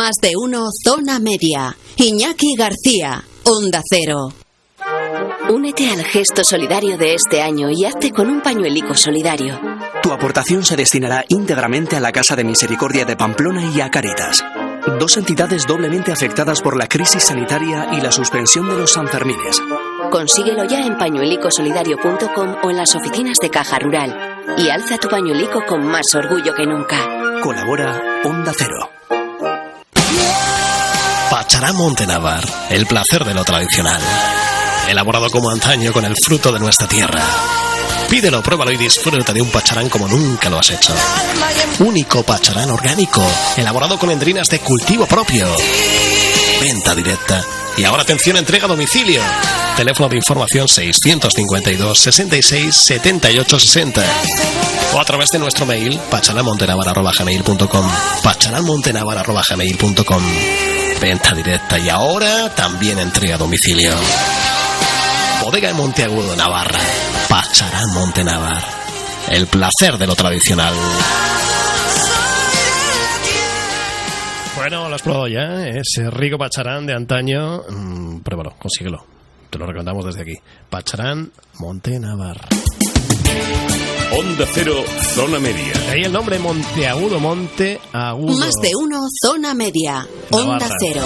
Más de uno, zona media. Iñaki García, Onda Cero. Únete al gesto solidario de este año y hazte con un pañuelico solidario. Tu aportación se destinará íntegramente a la Casa de Misericordia de Pamplona y a Caritas. Dos entidades doblemente afectadas por la crisis sanitaria y la suspensión de los Sanfermines. Consíguelo ya en pañuelicosolidario.com o en las oficinas de Caja Rural. Y alza tu pañuelico con más orgullo que nunca. Colabora Onda Cero. Pacharán Montenavar, el placer de lo tradicional. Elaborado como antaño con el fruto de nuestra tierra. Pídelo, pruébalo y disfruta de un pacharán como nunca lo has hecho. Único pacharán orgánico, elaborado con endrinas de cultivo propio. Venta directa. Y ahora atención, entrega a domicilio. Teléfono de información 652 66 78 60. O a través de nuestro mail pacharamontenavar.gmail.com pacharamontenavar.gmail.com Venta directa y ahora también entrega a domicilio. Bodega de Monteagudo, Navarra. Pacharán Montenavar. El placer de lo tradicional. Bueno, lo has probado ya, ¿eh? ese rico pacharán de antaño. Mm, pruébalo, consíguelo. Te lo recomendamos desde aquí. Pacharán Montenavar. Onda Cero, Zona Media. De ahí el nombre Monteagudo, Monteagudo. Más de uno, zona media. Onda Navarra. Cero.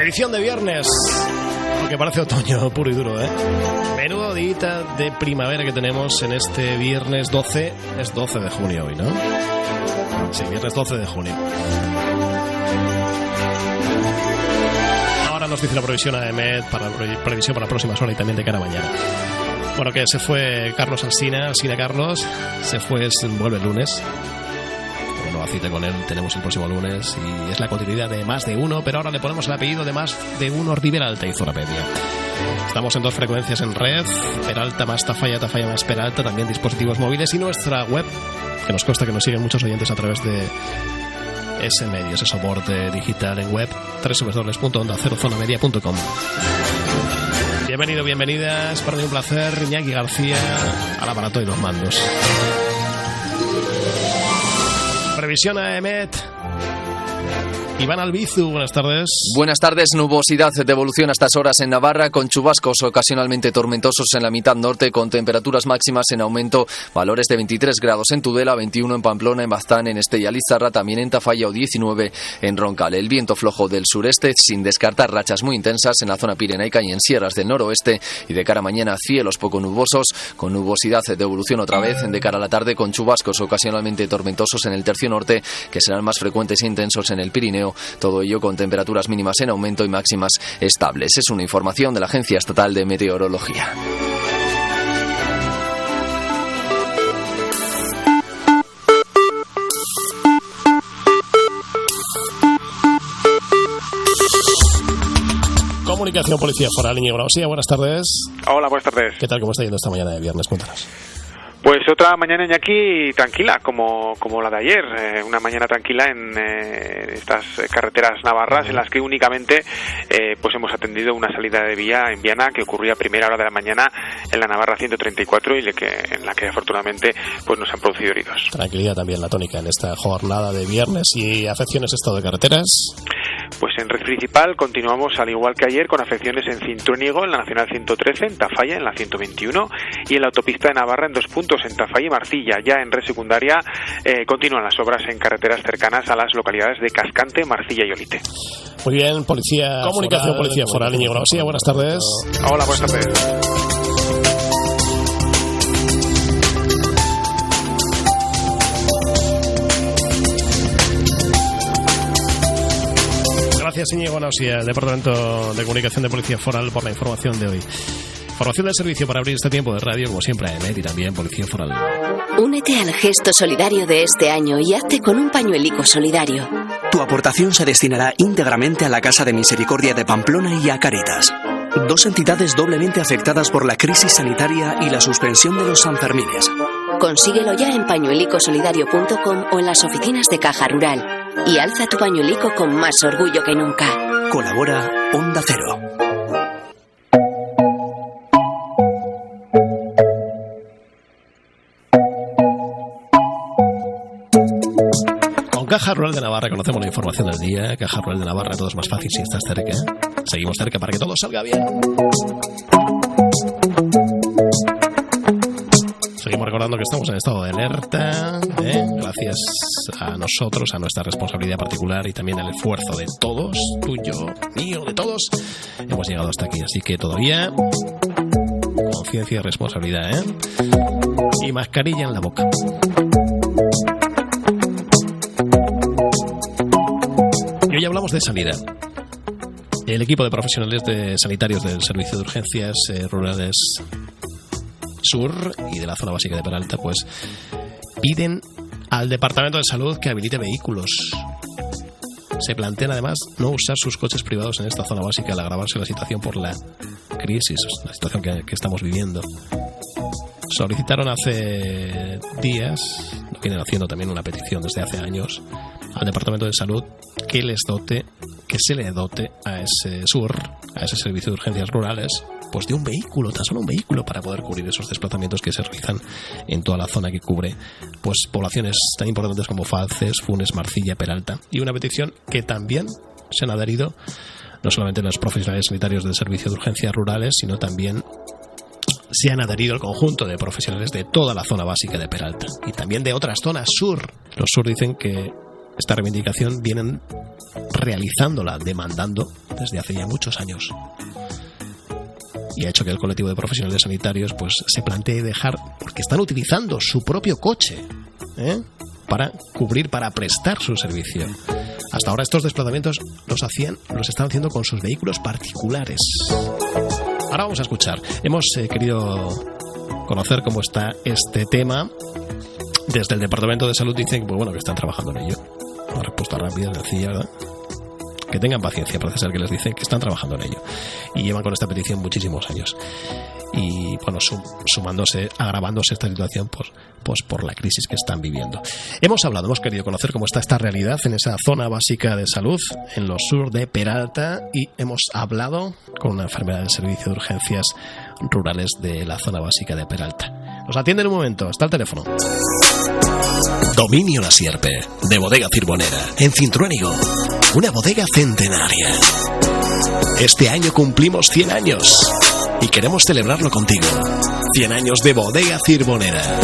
Edición de viernes. Aunque parece otoño puro y duro, ¿eh? Menudo día de primavera que tenemos en este viernes 12. Es 12 de junio hoy, ¿no? Sí, viernes 12 de junio. Ahora nos dice la previsión AEMET para pre- previsión para próximas horas y también de cara a mañana. Bueno, que se fue Carlos Alsina, Alsina Carlos, se fue, vuelve el lunes. Cita con él tenemos el próximo lunes y es la continuidad de más de uno, pero ahora le ponemos el apellido de más de uno Rivera Alta y Zona Media. Estamos en dos frecuencias en red, Peralta más Tafalla, Tafalla más Peralta, también dispositivos móviles y nuestra web, que nos consta que nos siguen muchos oyentes a través de ese medio, ese soporte digital en web, www.ondacerozonamedia.com. Bienvenido, bienvenida, es para mí un placer, Iñaki García, al aparato y los mandos. Previsión a Emet. Iván Albizu, buenas tardes. Buenas tardes, nubosidad de evolución a estas horas en Navarra, con chubascos ocasionalmente tormentosos en la mitad norte, con temperaturas máximas en aumento, valores de 23 grados en Tudela, 21 en Pamplona, en Baztán, en Estella Lizarra, también en Tafalla o 19 en Roncal. El viento flojo del sureste, sin descartar rachas muy intensas en la zona pirenaica y en sierras del noroeste, y de cara a mañana cielos poco nubosos, con nubosidad de evolución otra vez, de cara a la tarde con chubascos ocasionalmente tormentosos en el tercio norte, que serán más frecuentes e intensos en el Pirineo, todo ello con temperaturas mínimas en aumento y máximas estables. Es una información de la Agencia Estatal de Meteorología. Comunicación Policía Foral, Íñigo García, buenas tardes. Hola, buenas tardes. ¿Qué tal? ¿Cómo está yendo esta mañana de viernes? Cuéntanos. Pues otra mañana aquí tranquila, como, como la de ayer. eh, una mañana tranquila en eh, estas carreteras navarras en las que únicamente eh, pues hemos atendido una salida de vía en Viana que ocurría a primera hora de la mañana en la Navarra 134 y le que, en la que afortunadamente pues nos han producido heridos. Tranquilidad también la tónica en esta jornada de viernes y afecciones estado de carreteras. Pues en red principal continuamos al igual que ayer con afecciones en Cintruénigo, en la Nacional 113, en Tafalla, en la 121 y en la autopista de Navarra en dos puntos, en Tafalla y Marcilla. Ya en red secundaria eh, continúan las obras en carreteras cercanas a las localidades de Cascante, Marcilla y Olite. Muy bien, Policía Comunicación Policía Foral, Íñigo García, buenas tardes. Hola, buenas tardes. Gracias, Íñigo Nausía, Departamento de Comunicación de Policía Foral, por la información de hoy. Formación del servicio para abrir este tiempo de radio, como siempre, a EMET y también Policía Foral. Únete al gesto solidario de este año y hazte con un pañuelico solidario. Tu aportación se destinará íntegramente a la Casa de Misericordia de Pamplona y a Caritas. Dos entidades doblemente afectadas por la crisis sanitaria y la suspensión de los Sanfermines. Consíguelo ya en pañuelicosolidario.com o en las oficinas de Caja Rural. Y alza tu pañuelico con más orgullo que nunca. Colabora Onda Cero. Caja Rural de Navarra conocemos la información del día. Caja Rural de Navarra, todo es más fácil si estás cerca. Seguimos cerca para que todo salga bien. Seguimos recordando que estamos en estado de alerta, ¿eh? gracias a nosotros, a nuestra responsabilidad particular y también al esfuerzo de todos, tuyo, mío, de todos, hemos llegado hasta aquí. Así que todavía conciencia y responsabilidad, ¿eh? Y mascarilla en la boca. De sanidad. El equipo de profesionales de sanitarios del Servicio de Urgencias eh, Rurales Sur y de la zona básica de Peralta, pues piden al Departamento de Salud que habilite vehículos. Se plantean además no usar sus coches privados en esta zona básica al agravarse la situación por la crisis, la situación que, que estamos viviendo. Solicitaron hace días, lo vienen haciendo también una petición desde hace años, al Departamento de Salud que les dote, que se le dote a ese sur, a ese servicio de urgencias rurales, pues de un vehículo, tan solo un vehículo para poder cubrir esos desplazamientos que se realizan en toda la zona que cubre pues poblaciones tan importantes como Falces, Funes, Marcilla, Peralta. Y una petición que también se han adherido no solamente los profesionales sanitarios del servicio de urgencias rurales, sino también se han adherido el conjunto de profesionales de toda la zona básica de Peralta y también de otras zonas sur. Los sur dicen que esta reivindicación vienen realizándola, demandando desde hace ya muchos años. Y ha hecho que el colectivo de profesionales sanitarios pues se plantee dejar, porque están utilizando su propio coche ¿eh? para cubrir, para prestar su servicio. Hasta ahora estos desplazamientos los hacían, los están haciendo con sus vehículos particulares. Ahora vamos a escuchar. Hemos eh, querido conocer cómo está este tema. Desde el Departamento de Salud dicen pues bueno, que están trabajando en ello. Una respuesta rápida, sencilla, ¿verdad? Que tengan paciencia, parece ser que les dicen que están trabajando en ello. Y llevan con esta petición muchísimos años. Y bueno, sum- sumándose, agravándose esta situación por, pues por la crisis que están viviendo. Hemos hablado, hemos querido conocer cómo está esta realidad en esa zona básica de salud, en los sur de Peralta, y hemos hablado con una enfermera del servicio de urgencias rurales de la zona básica de Peralta. Nos atiende en un momento, está el teléfono. Dominio La Sierpe, de Bodega Cirbonera, en Cintruénigo. Una bodega centenaria. Este año cumplimos 100 años y queremos celebrarlo contigo. 100 años de Bodega Cirbonera.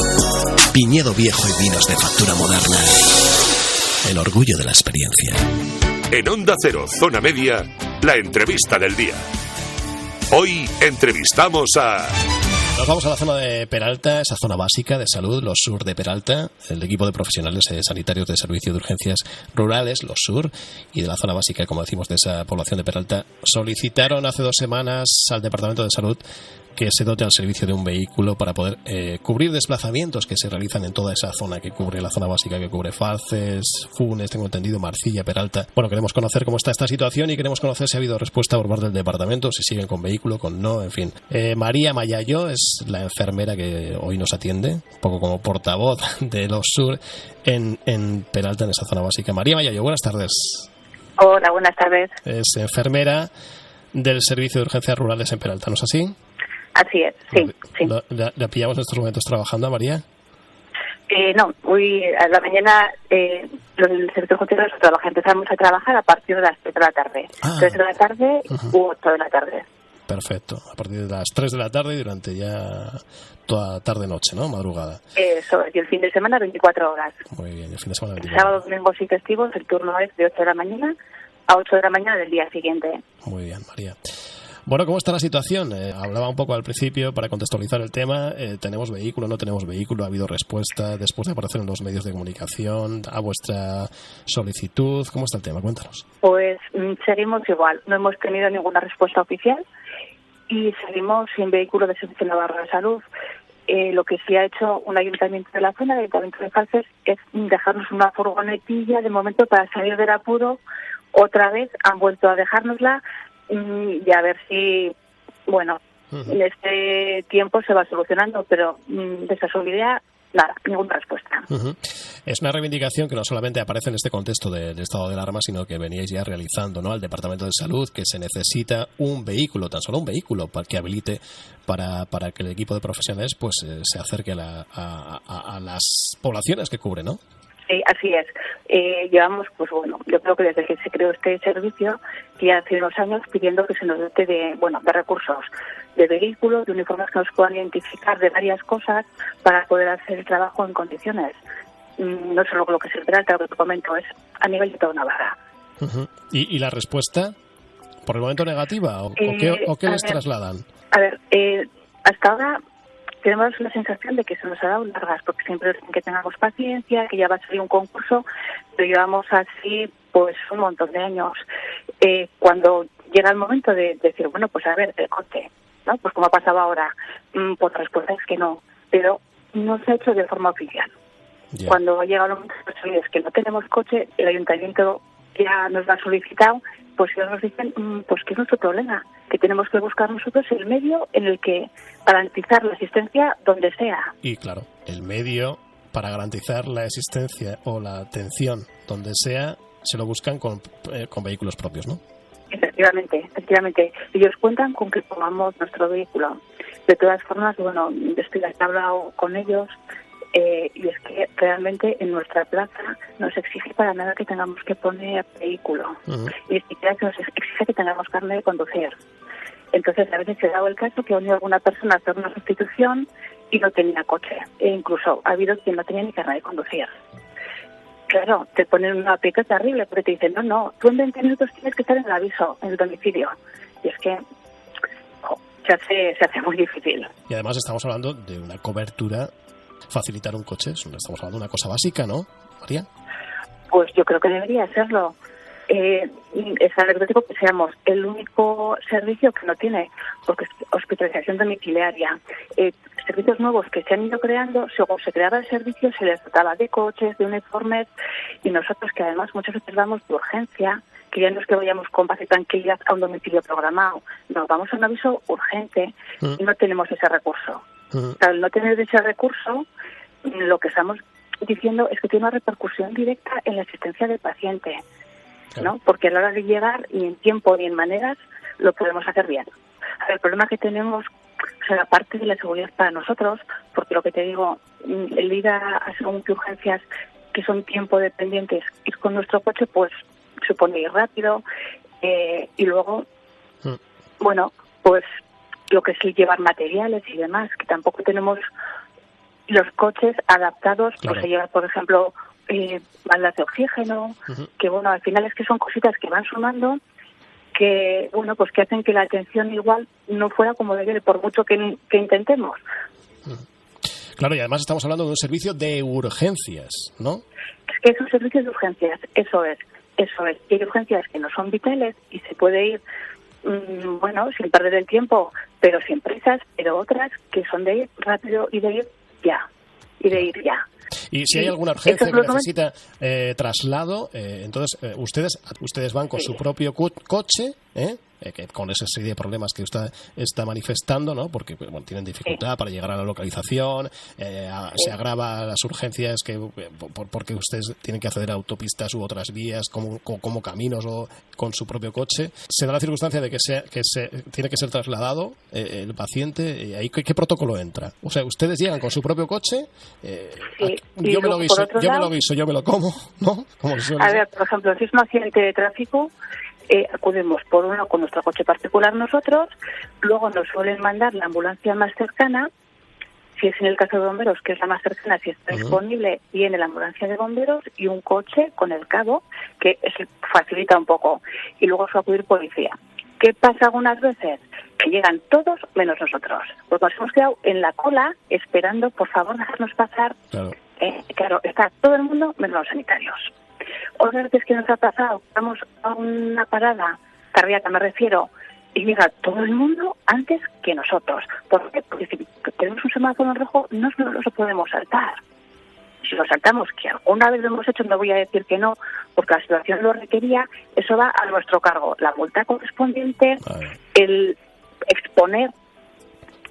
Piñedo viejo y vinos de factura moderna. El orgullo de la experiencia. En Onda Cero, Zona Media, la entrevista del día. Hoy entrevistamos a... Nos vamos a la zona de Peralta, esa zona básica de salud, los sur de Peralta, el equipo de profesionales eh, sanitarios de servicio de urgencias rurales, los sur, y de la zona básica, como decimos, de esa población de Peralta, solicitaron hace dos semanas al Departamento de Salud que se dote al servicio de un vehículo para poder eh, cubrir desplazamientos que se realizan en toda esa zona que cubre la zona básica que cubre Falces, Funes, tengo entendido, Marcilla, Peralta. Bueno, queremos conocer cómo está esta situación y queremos conocer si ha habido respuesta por parte del departamento, si siguen con vehículo, con no, en fin. Eh, María Mayayo es la enfermera que hoy nos atiende, un poco como portavoz de los sur en, en Peralta, en esa zona básica. María Mayayo, buenas tardes. Hola, buenas tardes. Es enfermera del Servicio de Urgencias Rurales en Peralta, ¿no es así? Así es, sí, sí. ¿La, la- la pillamos en estos momentos trabajando, María? Eh, no, hoy a la mañana eh, del sector hotelero trabaja. Empezamos a trabajar a partir de las 3 de la tarde. Ah. 3 de la tarde Ajá. u 8 de la tarde. Perfecto. A partir de las 3 de la tarde y durante ya toda tarde-noche, ¿no? Madrugada. Eso, y el fin de semana 24 horas. Muy bien. El fin de semana 24. Sábado, domingos y festivos el turno es de 8 de la mañana a 8 de la mañana del día siguiente. Muy bien, María. Bueno, ¿cómo está la situación? Eh, hablaba un poco al principio para contextualizar el tema. Eh, ¿Tenemos vehículo? ¿No tenemos vehículo? ¿Ha habido respuesta después de aparecer en los medios de comunicación a vuestra solicitud? ¿Cómo está el tema? Cuéntanos. Pues mm, seguimos igual. No hemos tenido ninguna respuesta oficial y seguimos sin vehículo de Servicio Navarra de Salud. Eh, lo que sí ha hecho un ayuntamiento de la zona, el ayuntamiento de Falces, es dejarnos una furgonetilla de momento para salir del apuro. Otra vez han vuelto a dejárnosla y a ver si, bueno, en este tiempo se va solucionando, pero mm, de esa solidaridad nada, ninguna respuesta. Es una reivindicación que no solamente aparece en este contexto del estado de alarma, sino que veníais ya realizando ¿no? al Departamento de Salud que se necesita un vehículo, tan solo un vehículo, para que habilite para, para que el equipo de profesionales pues eh, se acerque a, a, las poblaciones que cubre, ¿no? Sí, así es. Eh, llevamos, pues bueno, yo creo que desde que se creó este servicio, ya hace unos años pidiendo que se nos dote de, bueno, de recursos, de vehículos, de uniformes que nos puedan identificar de varias cosas para poder hacer el trabajo en condiciones. Mm, no solo lo que se espera, lo que te comento, es a nivel de toda Navarra. ¿Y, ¿Y, la respuesta? ¿Por el momento negativa? ¿O, qué, o qué eh, les trasladan? A ver, eh, hasta ahora tenemos la sensación de que se nos ha dado largas, porque siempre dicen que tengamos paciencia, que ya va a salir un concurso, pero llevamos así pues un montón de años. Eh, cuando llega el momento de, decir, bueno, pues a ver, el coche, ¿no? Pues como ha pasado ahora, mm, pues la respuesta es que no, pero no se ha hecho de forma oficial. Cuando llega el momento de que no tenemos coche, el ayuntamiento ya nos lo ha solicitado, pues ellos nos dicen mm, pues que es nuestro problema, que tenemos que buscar nosotros el medio en el que garantizar la asistencia donde sea. Y claro, el medio para garantizar la existencia o la atención donde sea, se lo buscan con, eh, con vehículos propios, ¿no? Efectivamente, efectivamente. Ellos cuentan con que pongamos nuestro vehículo. De todas formas, bueno, estoy hablado con ellos eh, y es que realmente en nuestra plaza no se exige para nada que tengamos que poner vehículo. Y es que nos exige que tengamos carne de conducir. Entonces, a veces se ha dado el caso que ha venido alguna persona a hacer una sustitución y no tenía coche. E incluso ha habido quien no tenía ni carne de conducir. Claro, te ponen una pica terrible porque te dicen, no, no, tú en 20 minutos tienes que estar en el aviso, en el domicilio. Y es que se, hace, se hace muy difícil. Y además estamos hablando de una cobertura facilitar un coche. Estamos hablando de una cosa básica, ¿no, María? Pues yo creo que debería serlo. Eh, es anecdótico que seamos el único servicio que no tiene porque hospitalización domiciliaria. Eh, servicios nuevos que se han ido creando, según se creaba el servicio, se les dotaba de coches, de uniformes, y nosotros que además muchas veces vamos de urgencia, que ya no es que vayamos con paz y tranquilidad a un domicilio programado, nos vamos a un aviso urgente y mm. no tenemos ese recurso. Al no tener ese recurso, lo que estamos diciendo es que tiene una repercusión directa en la asistencia del paciente, ¿no? Porque a la hora de llegar, ni en tiempo ni en maneras, lo podemos hacer bien. el problema que tenemos, o sea, la parte de la seguridad para nosotros, porque lo que te digo, el ir a, qué urgencias que son tiempo dependientes, ir con nuestro coche, pues supone ir rápido, eh, y luego, mm. bueno, pues lo que es llevar materiales y demás, que tampoco tenemos los coches adaptados pues, a llevar, por ejemplo, eh, balas de oxígeno, que bueno, al final es que son cositas que van sumando que bueno pues que hacen que la atención igual no fuera como debe por mucho que, que intentemos. Claro y además estamos hablando de un servicio de urgencias no es que es un servicio de urgencias eso es eso es. Y hay urgencias que no son vitales y se puede ir Mm, bueno, sin perder el tiempo, pero sin prisas, pero otras que son de ir rápido y de ir ya, y de ir ya. Y si hay alguna urgencia que necesita eh, traslado, eh, entonces eh, ustedes ustedes van con su propio coche, ¿eh? Eh, que con esa serie de problemas que usted está manifestando, ¿no? Porque bueno, tienen dificultad para llegar a la localización, eh, se agrava las urgencias que eh, porque ustedes tienen que acceder a autopistas u otras vías como, como, caminos o con su propio coche. Se da la circunstancia de que, sea, que se, tiene que ser trasladado el paciente, ahí ¿qué, protocolo entra? O sea, ustedes llegan con su propio coche, yo, me lo guiso, yo me lo guiso, yo me lo como, ¿no? a ver, por ejemplo, si es un accidente de tráfico, eh, acudimos por uno con nuestro coche particular nosotros, luego nos suelen mandar la ambulancia más cercana, si es en el caso de bomberos, que es la más cercana, si está disponible, viene la ambulancia de bomberos y un coche con el cabo, que facilita un poco, y luego suele acudir policía. ¿Qué pasa algunas veces? Que llegan todos menos nosotros, porque nos hemos quedado en la cola esperando, por favor, dejarnos pasar. Claro, eh, claro está todo el mundo menos los sanitarios. Otra vez que nos ha pasado, vamos a una parada cardíaca, me refiero, y llega todo el mundo antes que nosotros. ¿Por qué? Porque si tenemos un semáforo en rojo, no lo podemos saltar. Si lo saltamos, que alguna vez lo hemos hecho, no voy a decir que no, porque la situación lo requería, eso va a nuestro cargo. La multa correspondiente, el exponer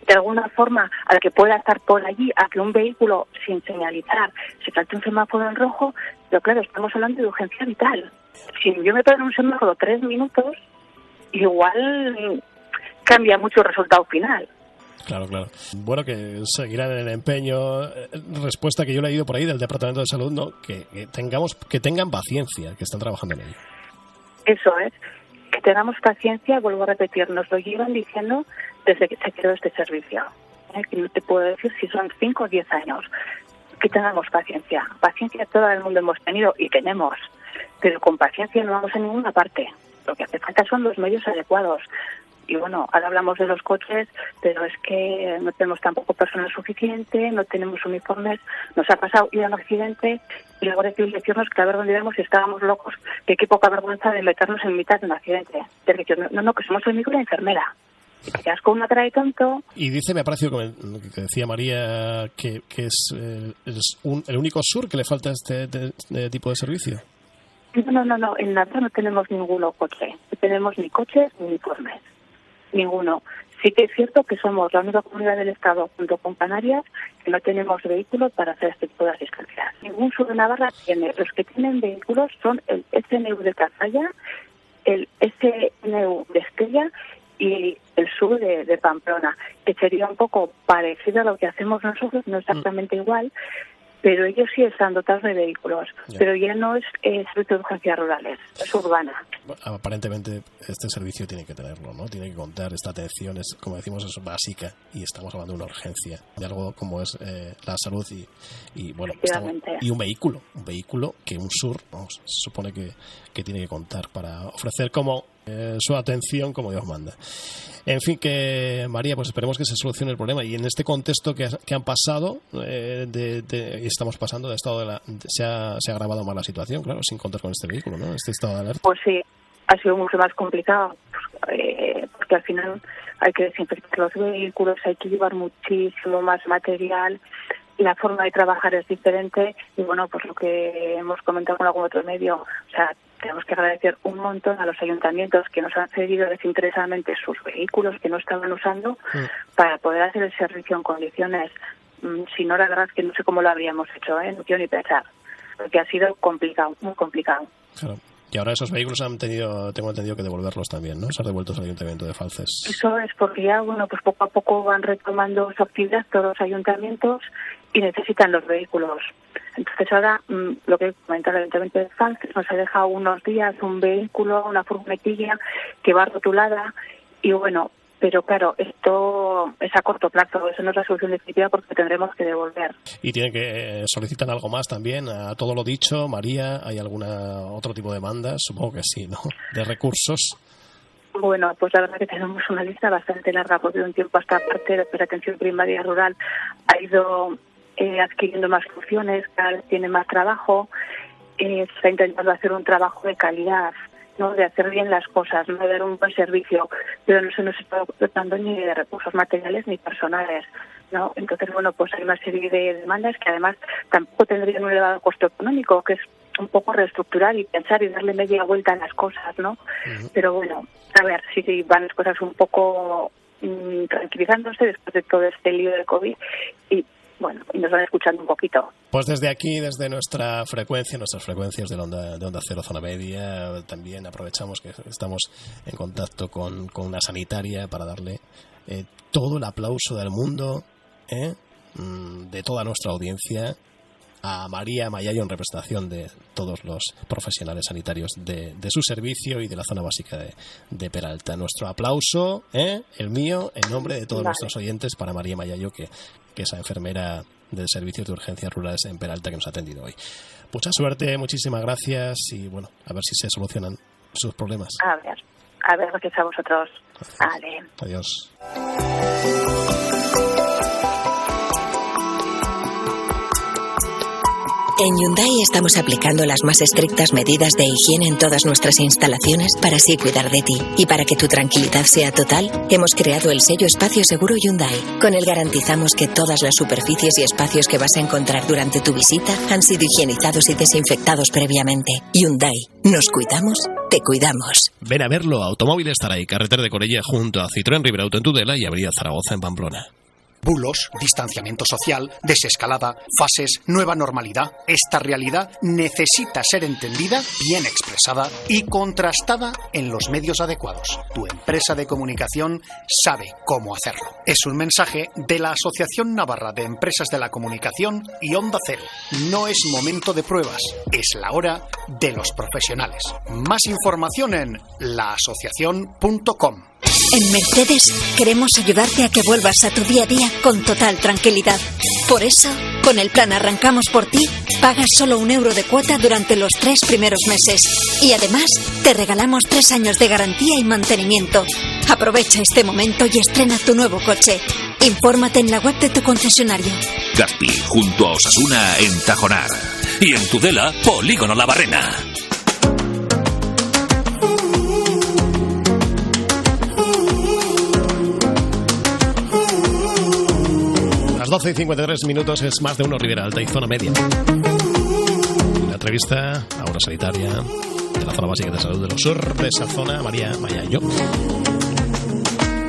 de alguna forma al que pueda estar por allí, a que un vehículo sin señalizar se salte un semáforo en rojo, pero claro, estamos hablando de urgencia vital. Si yo me paro un semáforo tres minutos, igual cambia mucho el resultado final. Claro, claro. Bueno, que seguirán en el empeño. Eh, respuesta que yo le he ido por ahí del Departamento de Salud, ¿no? Que, que, tengamos, que tengan paciencia, que están trabajando en ello. Eso es. Que tengamos paciencia, vuelvo a repetir, nos lo llevan diciendo desde que se creó este servicio. ¿eh? Que no te puedo decir si son 5 o 10 años. Que tengamos paciencia. Paciencia todo el mundo hemos tenido y tenemos, pero con paciencia no vamos a ninguna parte. Lo que hace falta son los medios adecuados. Y bueno, ahora hablamos de los coches, pero es que no tenemos tampoco personal suficiente, no tenemos uniformes. Nos ha pasado ir a un accidente y luego decirnos que a ver dónde íbamos si estábamos locos, que qué poca vergüenza de meternos en mitad de un accidente. no, no, que somos el médico y enfermera y te quedas con una cara de tonto. Y dice, me ha parecido que, decía María, que, que es, eh, es un, el único sur que le falta este, tipo de servicio. No, no, no, en nada no tenemos ninguno coche. No tenemos ni coches ni uniformes. Ninguno. Sí que es cierto que somos la única comunidad del Estado, junto con Canarias, que no tenemos vehículos para hacer este tipo de asistencia. Ningún sur de Navarra tiene. Los que tienen vehículos son el SNU de Cazalla, el SNU de Estella y el sur de, Pamplona, que sería un poco parecido a lo que hacemos nosotros, no exactamente igual, pero ellos sí están dotados de vehículos, pero ya no es eh, servicio de urgencias rurales, es urbana. Aparentemente este servicio tiene que tenerlo, ¿no? Tiene que contar, esta atención es, como decimos, es básica y estamos hablando de una urgencia, de algo como es eh, la salud y, y bueno, y un vehículo, un vehículo que un sur, vamos, se supone que, que tiene que contar para ofrecer como eh, su atención como Dios manda. En fin, que María, pues esperemos que se solucione el problema. Y en este contexto que, han pasado, eh, de, estamos pasando de estado de la. Se ha, se ha agravado más la situación, claro, sin contar con este vehículo, ¿no? Este estado de alerta. Pues sí, ha sido mucho más complicado, eh, porque al final hay que desinfectar los vehículos, hay que llevar muchísimo más material la forma de trabajar es diferente y bueno, pues lo que hemos comentado con algún otro medio, o sea, tenemos que agradecer un montón a los ayuntamientos que nos han cedido desinteresadamente sus vehículos que no estaban usando mm. para poder hacer el servicio en condiciones. Mm, si no, la verdad es que no sé cómo lo habríamos hecho, ¿eh? no quiero ni pensar, porque ha sido complicado, muy complicado. Claro. Y ahora esos vehículos han tenido, tengo entendido que devolverlos también, ¿no? Ser devueltos al ayuntamiento de Falces. Eso es porque ya, bueno, pues poco a poco van retomando su actividad todos los ayuntamientos y necesitan los vehículos. Entonces ahora mm, lo que comenta el Ayuntamiento de Falces nos ha dejado unos días un vehículo, una furgonetilla que va rotulada y bueno, pero claro, esto es a corto plazo, eso no es la solución definitiva porque tendremos que devolver. ¿Y tienen que eh, solicitan algo más también? A todo lo dicho, María, ¿hay alguna otro tipo de demanda? Supongo que sí, ¿no? De recursos. Bueno, pues la verdad que tenemos una lista bastante larga porque de un tiempo hasta parte de la atención primaria rural ha ido eh, adquiriendo más funciones, cada vez tiene más trabajo, eh, está intentando hacer un trabajo de calidad ¿no? de hacer bien las cosas, no de dar un buen servicio, pero no se nos está dotando ni de recursos materiales ni personales. ¿no? Entonces, bueno, pues hay una serie de demandas que además tampoco tendrían un elevado costo económico, que es un poco reestructurar y pensar y darle media vuelta a las cosas, ¿no? Pero bueno, a ver si van las cosas un poco mm, tranquilizándose después de todo este lío de COVID y bueno, y nos van escuchando un poquito. Pues desde aquí, desde nuestra frecuencia, nuestras frecuencias de onda, de onda cero zona media, también aprovechamos que estamos en contacto con, con una sanitaria para darle eh, todo el aplauso del mundo, eh, mm, de toda nuestra audiencia, a María Mayayo en representación de todos los profesionales sanitarios de, su servicio y de la zona básica de, Peralta. Nuestro aplauso, ¿eh? el mío, en nombre de todos nuestros oyentes para María Mayayo, que, que es la enfermera del Servicio de Urgencias Rurales en Peralta que nos ha atendido hoy. Mucha suerte, muchísimas gracias y bueno, a ver si se solucionan sus problemas. A ver, a ver, gracias a vosotros. Vale. Adiós. En Hyundai estamos aplicando las más estrictas medidas de higiene en todas nuestras instalaciones para así cuidar de ti. Y para que tu tranquilidad sea total, hemos creado el sello Espacio Seguro Hyundai. Con él garantizamos que todas las superficies y espacios que vas a encontrar durante tu visita han sido higienizados y desinfectados previamente. Hyundai, nos cuidamos, te cuidamos. Ven a verlo, Automóvil estará carretera de Corella junto a Citroën Riberauto en Tudela y Avenida Zaragoza en Pamplona. Bulos, distanciamiento social, desescalada, fases, nueva normalidad. Esta realidad necesita ser entendida, bien expresada y contrastada en los medios adecuados. Tu empresa de comunicación sabe cómo hacerlo. Es un mensaje de la Asociación Navarra de Empresas de la Comunicación y Onda Cero. No es momento de pruebas, es la hora de los profesionales. Más información en laasociación.com. En Mercedes queremos ayudarte a que vuelvas a tu día a día con total tranquilidad. Por eso, con el plan Arrancamos por ti, pagas solo un euro de cuota durante los tres primeros meses. Y además, te regalamos tres años de garantía y mantenimiento. Aprovecha este momento y estrena tu nuevo coche. Infórmate en la web de tu concesionario. Gaspi, junto a Osasuna en Tajonar. Y en Tudela, Polígono La Barrena. 12 y 53 minutos es más de uno Ribera Alta y zona media. La entrevista a una sanitaria de la zona básica de salud de los sur de esa zona, María Mayayo.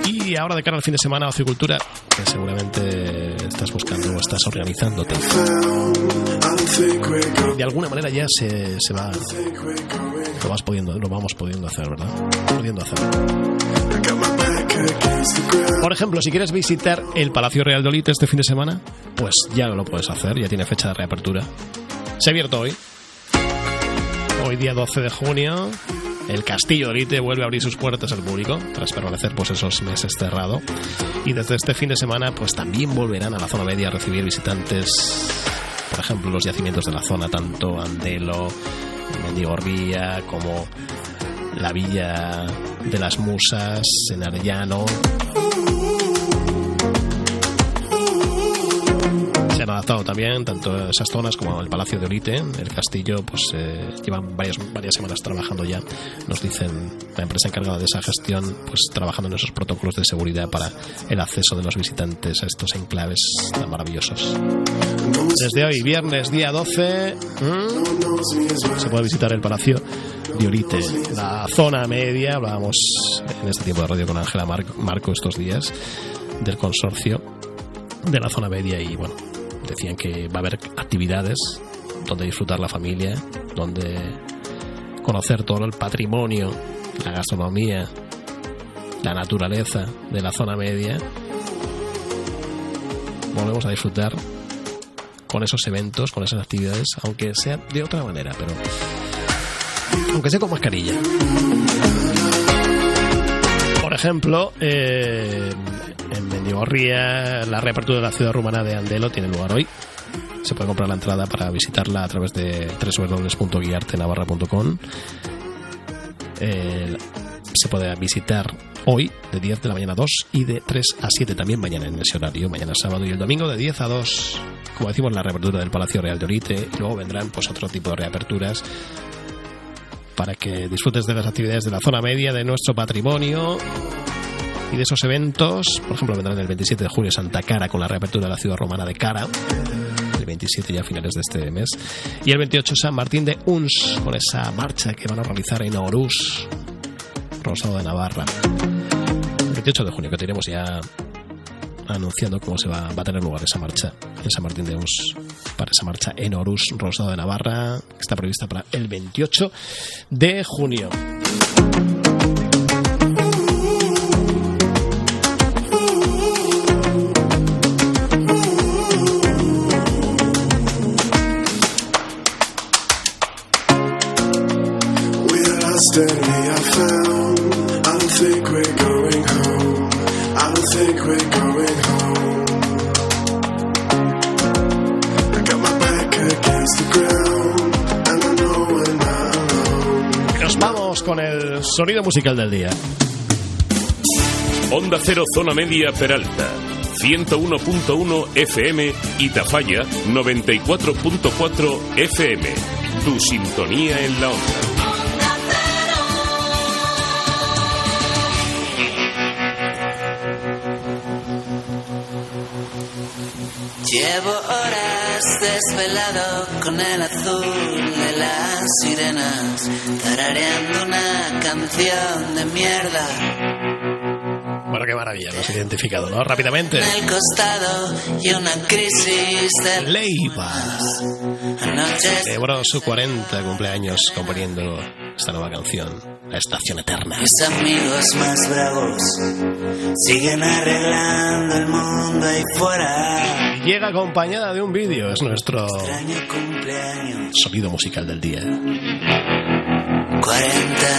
Y ahora de cara al fin de semana, Ocecultura, que seguramente estás buscando o estás organizándote. De alguna manera ya se, se va. Lo, vas pudiendo, lo vamos pudiendo hacer, ¿verdad? Pudiendo hacer. Por ejemplo, si quieres visitar el Palacio Real de Olite este fin de semana, pues ya lo puedes hacer, ya tiene fecha de reapertura. Se ha abierto hoy. Hoy día 12 de junio, el Castillo de Olite vuelve a abrir sus puertas al público tras permanecer pues esos meses cerrado. Y desde este fin de semana pues también volverán a la zona media a recibir visitantes, por ejemplo, los yacimientos de la zona, tanto Andelo, Mendigorría, como la Villa de las Musas, en Arellano. Se han adaptado también tanto esas zonas como el Palacio de Olite, el castillo, pues eh, llevan varias, varias semanas trabajando ya, nos dicen la empresa encargada de esa gestión, pues trabajando en esos protocolos de seguridad para el acceso de los visitantes a estos enclaves tan maravillosos. Desde hoy, viernes día 12, ¿hmm? se puede visitar el Palacio de Olite, la zona media, hablábamos en este tiempo de radio con Ángela Mar Marco estos días del consorcio de la zona media y bueno, decían que va a haber actividades donde disfrutar la familia, donde conocer todo el patrimonio, la gastronomía, la naturaleza de la zona media. Volvemos a disfrutar con esos eventos, con esas actividades, aunque sea de otra manera, pero aunque sea con mascarilla. Por ejemplo, eh, en Mendigorría, la reapertura de la ciudad rumana de Andelo tiene lugar hoy. Se puede comprar la entrada para visitarla a través de www.guiartenavarra.com. Eh, se puede visitar hoy de 10 de la mañana a 2 y de 3 a 7 también mañana en ese horario, mañana sábado y el domingo de 10 a 2, como decimos, la reapertura del Palacio Real de Orite. Luego vendrán pues otro tipo de reaperturas para que disfrutes de las actividades de la zona media, de nuestro patrimonio y de esos eventos. Por ejemplo, vendrán el 27 de julio Santa Cara con la reapertura de la ciudad romana de Cara. El 27 ya a finales de este mes. Y el 28 San Martín de Uns con esa marcha que van a realizar en Orús, Rosado de Navarra. El 28 de junio que tenemos ya anunciando cómo se va, a tener lugar esa marcha en San Martín de Uns para esa marcha en Orús, Rosado de Navarra, que está prevista para el 28 de junio. Musical del día. Onda Cero Zona Media Peralta. 101.1 FM y Tafalla 94.4 FM. Tu sintonía en la onda. Llevo horas desvelado con el azul las sirenas, tarareando una canción de mierda. Bueno, qué maravilla, lo has identificado, ¿no? Rápidamente. En el costado y una crisis de Leiva. Anoches Celebró su 40 cumpleaños componiendo esta nueva canción, Estación Eterna. mis amigos más bravos siguen arreglando el mundo ahí fuera. Llega acompañada de un vídeo, es nuestro cumpleaños, sonido musical del día. 40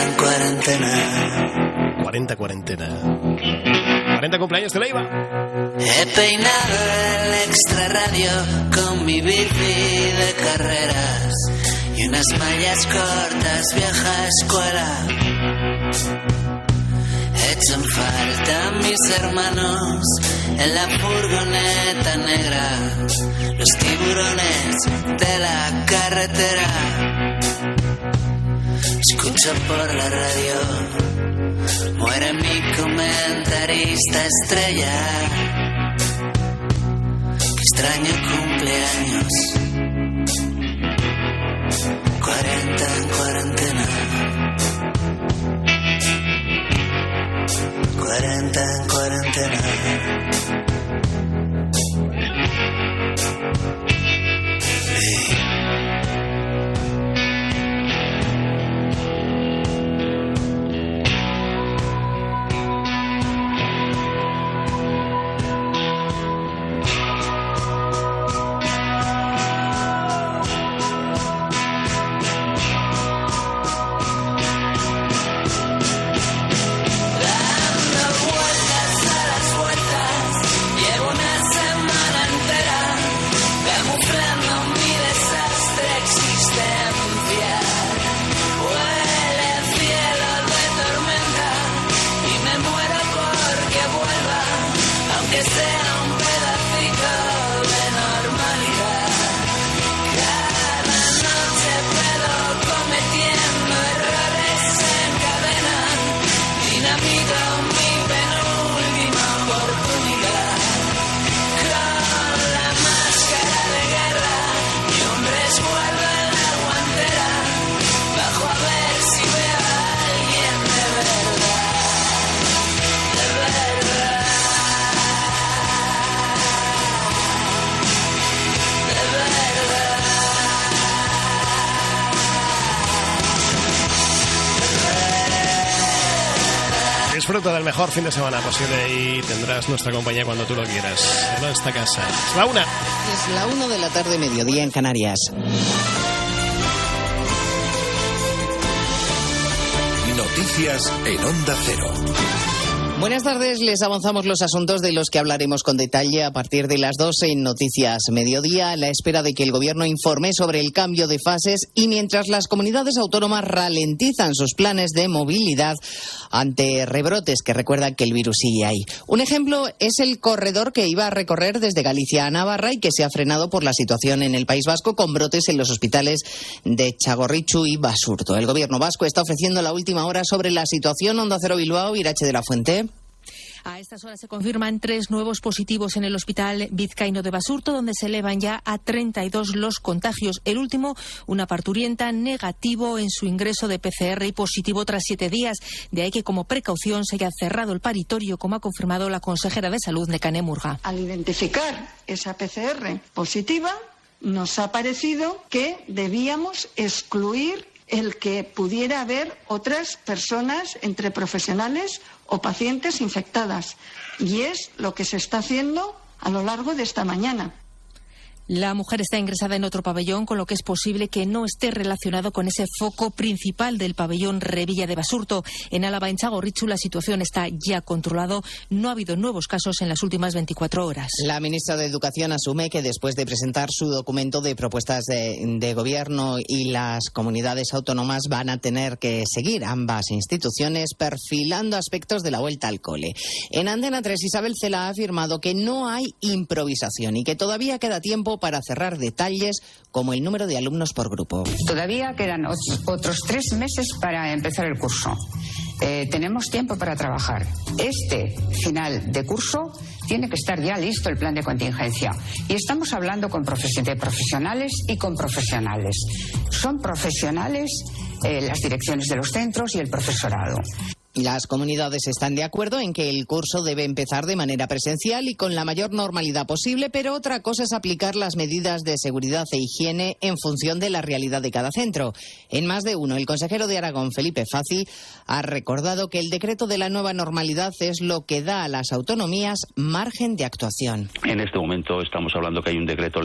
en cuarentena. 40 cuarentena. 40 cumpleaños de Leiva. He peinado el extra radio con mi bici de carreras unas mallas cortas, vieja escuela. Echan falta mis hermanos en la furgoneta negra, los tiburones de la carretera. Escucho por la radio, muere mi comentarista estrella. Qué extraño cumpleaños. 40 en cuarentena. 40 en cuarentena. Disfruta del mejor fin de semana posible y tendrás nuestra compañía cuando tú lo quieras. En esta casa. Es la una. Es la 1 de la tarde, mediodía en Canarias. Noticias en Onda Cero. Buenas tardes, les avanzamos los asuntos de los que hablaremos con detalle a partir de las 12 en Noticias Mediodía, a la espera de que el Gobierno informe sobre el cambio de fases y mientras las comunidades autónomas ralentizan sus planes de movilidad ante rebrotes que recuerdan que el virus sigue ahí. Un ejemplo es el corredor que iba a recorrer desde Galicia a Navarra y que se ha frenado por la situación en el País Vasco con brotes en los hospitales de Chagorrichu y Basurto. El Gobierno vasco está ofreciendo la última hora sobre la situación. Onda Cero Bilbao, Irache de la Fuente. A estas horas se confirman tres nuevos positivos en el hospital vizcaíno de Basurto, donde se elevan ya a 32 los contagios. El último, una parturienta negativo en su ingreso de PCR y positivo tras siete días. De ahí que, como precaución, se haya cerrado el paritorio, como ha confirmado la consejera de Salud, Necane Murga. Al identificar esa PCR positiva, nos ha parecido que debíamos excluir el que pudiera haber otras personas entre profesionales o pacientes infectadas. Y es lo que se está haciendo a lo largo de esta mañana. La mujer está ingresada en otro pabellón, con lo que es posible que no esté relacionado con ese foco principal del pabellón Revilla de Basurto. En Álava, en Chagorrichu, la situación está ya controlado. No ha habido nuevos casos en las últimas 24 horas. La ministra de Educación asume que después de presentar su documento de propuestas de, gobierno y las comunidades autónomas van a tener que seguir ambas instituciones perfilando aspectos de la vuelta al cole. En Antena 3, Isabel Cela ha afirmado que no hay improvisación y que todavía queda tiempo para cerrar detalles como el número de alumnos por grupo. Todavía quedan ot- otros tres meses para empezar el curso. Eh, tenemos tiempo para trabajar. Este final de curso tiene que estar ya listo el plan de contingencia. Y estamos hablando con de profesionales y con profesionales. Son profesionales eh, las direcciones de los centros y el profesorado. Las comunidades están de acuerdo en que el curso debe empezar de manera presencial y con la mayor normalidad posible, pero otra cosa es aplicar las medidas de seguridad e higiene en función de la realidad de cada centro. En más de uno, el consejero de Aragón, Felipe Faci, ha recordado que el decreto de la nueva normalidad es lo que da a las autonomías margen de actuación. En este momento estamos hablando que hay un decreto